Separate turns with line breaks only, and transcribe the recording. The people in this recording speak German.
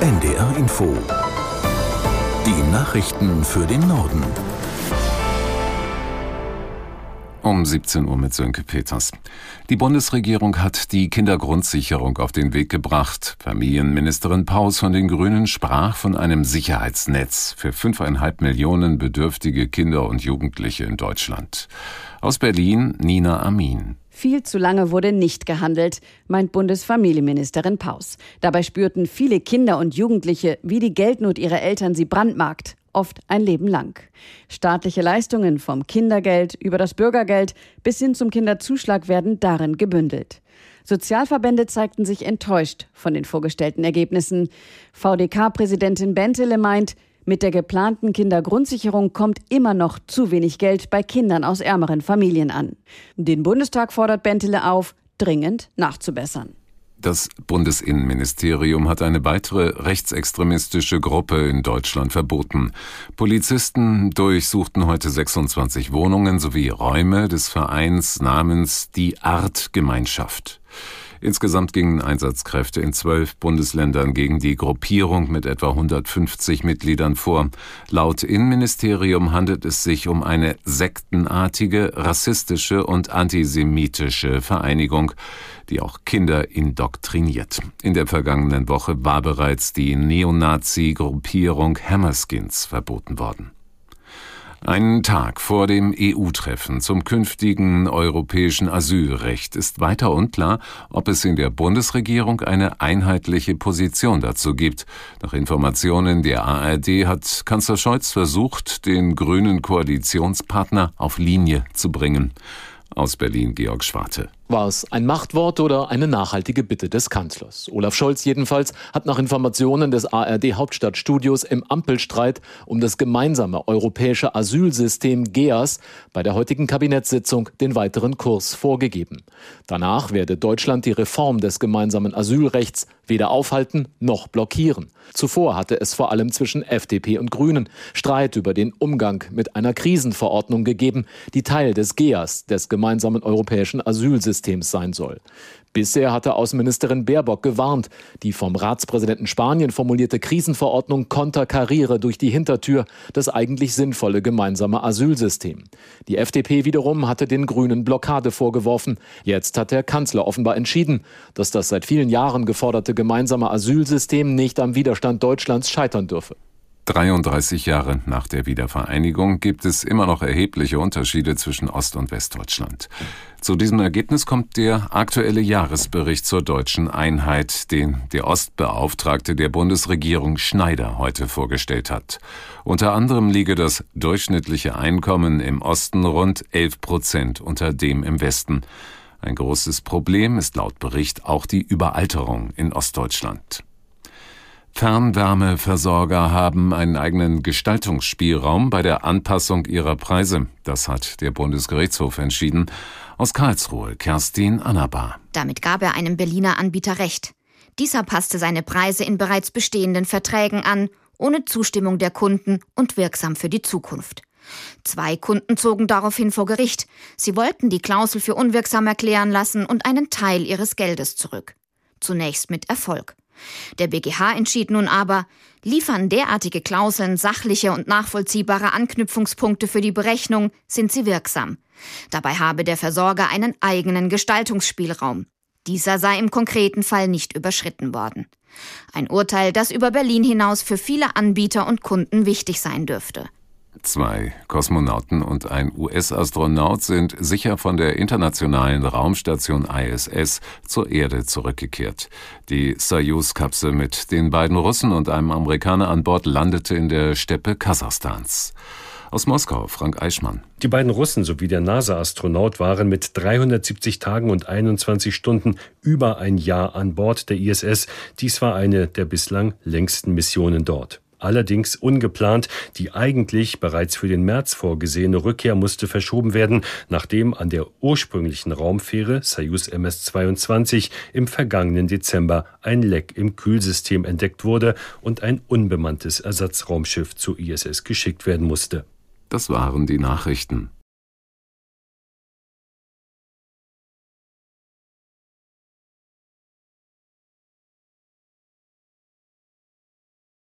NDR Info. Die Nachrichten für den Norden.
Um 17 Uhr mit Sönke Peters. Die Bundesregierung hat die Kindergrundsicherung auf den Weg gebracht. Familienministerin Paus von den Grünen sprach von einem Sicherheitsnetz für fünfeinhalb Millionen bedürftige Kinder und Jugendliche in Deutschland. Aus Berlin Nina Amin.
Viel zu lange wurde nicht gehandelt, meint Bundesfamilienministerin Paus. Dabei spürten viele Kinder und Jugendliche, wie die Geldnot ihrer Eltern sie brandmarkt oft ein Leben lang. Staatliche Leistungen vom Kindergeld über das Bürgergeld bis hin zum Kinderzuschlag werden darin gebündelt. Sozialverbände zeigten sich enttäuscht von den vorgestellten Ergebnissen. VDK-Präsidentin Bentele meint, mit der geplanten Kindergrundsicherung kommt immer noch zu wenig Geld bei Kindern aus ärmeren Familien an. Den Bundestag fordert Bentele auf, dringend nachzubessern.
Das Bundesinnenministerium hat eine weitere rechtsextremistische Gruppe in Deutschland verboten. Polizisten durchsuchten heute 26 Wohnungen sowie Räume des Vereins namens Die Art Gemeinschaft. Insgesamt gingen Einsatzkräfte in zwölf Bundesländern gegen die Gruppierung mit etwa 150 Mitgliedern vor. Laut Innenministerium handelt es sich um eine sektenartige, rassistische und antisemitische Vereinigung, die auch Kinder indoktriniert. In der vergangenen Woche war bereits die Neonazi-Gruppierung Hammerskins verboten worden. Einen Tag vor dem EU-Treffen zum künftigen europäischen Asylrecht ist weiter unklar, ob es in der Bundesregierung eine einheitliche Position dazu gibt. Nach Informationen der ARD hat Kanzler Scholz versucht, den grünen Koalitionspartner auf Linie zu bringen. Aus Berlin Georg Schwarte.
War es ein Machtwort oder eine nachhaltige Bitte des Kanzlers? Olaf Scholz jedenfalls hat nach Informationen des ARD Hauptstadtstudios im Ampelstreit um das gemeinsame europäische Asylsystem GEAS bei der heutigen Kabinettssitzung den weiteren Kurs vorgegeben. Danach werde Deutschland die Reform des gemeinsamen Asylrechts weder aufhalten noch blockieren. Zuvor hatte es vor allem zwischen FDP und Grünen Streit über den Umgang mit einer Krisenverordnung gegeben, die Teil des GEAS, des gemeinsamen europäischen Asylsystems Systems sein soll. Bisher hatte Außenministerin Baerbock gewarnt, die vom Ratspräsidenten Spanien formulierte Krisenverordnung konterkariere durch die Hintertür das eigentlich sinnvolle gemeinsame Asylsystem. Die FDP wiederum hatte den Grünen Blockade vorgeworfen. Jetzt hat der Kanzler offenbar entschieden, dass das seit vielen Jahren geforderte gemeinsame Asylsystem nicht am Widerstand Deutschlands scheitern dürfe.
33 Jahre nach der Wiedervereinigung gibt es immer noch erhebliche Unterschiede zwischen Ost- und Westdeutschland. Zu diesem Ergebnis kommt der aktuelle Jahresbericht zur deutschen Einheit, den der Ostbeauftragte der Bundesregierung Schneider heute vorgestellt hat. Unter anderem liege das durchschnittliche Einkommen im Osten rund 11 Prozent unter dem im Westen. Ein großes Problem ist laut Bericht auch die Überalterung in Ostdeutschland. Fernwärmeversorger haben einen eigenen Gestaltungsspielraum bei der Anpassung ihrer Preise. Das hat der Bundesgerichtshof entschieden. Aus Karlsruhe, Kerstin Annabar.
Damit gab er einem Berliner Anbieter Recht. Dieser passte seine Preise in bereits bestehenden Verträgen an, ohne Zustimmung der Kunden und wirksam für die Zukunft. Zwei Kunden zogen daraufhin vor Gericht. Sie wollten die Klausel für unwirksam erklären lassen und einen Teil ihres Geldes zurück. Zunächst mit Erfolg. Der BGH entschied nun aber, liefern derartige Klauseln sachliche und nachvollziehbare Anknüpfungspunkte für die Berechnung, sind sie wirksam. Dabei habe der Versorger einen eigenen Gestaltungsspielraum. Dieser sei im konkreten Fall nicht überschritten worden. Ein Urteil, das über Berlin hinaus für viele Anbieter und Kunden wichtig sein dürfte.
Zwei Kosmonauten und ein US-Astronaut sind sicher von der internationalen Raumstation ISS zur Erde zurückgekehrt. Die Soyuz-Kapsel mit den beiden Russen und einem Amerikaner an Bord landete in der Steppe Kasachstans. Aus Moskau, Frank Eichmann.
Die beiden Russen sowie der NASA-Astronaut waren mit 370 Tagen und 21 Stunden über ein Jahr an Bord der ISS. Dies war eine der bislang längsten Missionen dort allerdings ungeplant. Die eigentlich bereits für den März vorgesehene Rückkehr musste verschoben werden, nachdem an der ursprünglichen Raumfähre Soyuz MS-22 im vergangenen Dezember ein Leck im Kühlsystem entdeckt wurde und ein unbemanntes Ersatzraumschiff zur ISS geschickt werden musste.
Das waren die Nachrichten.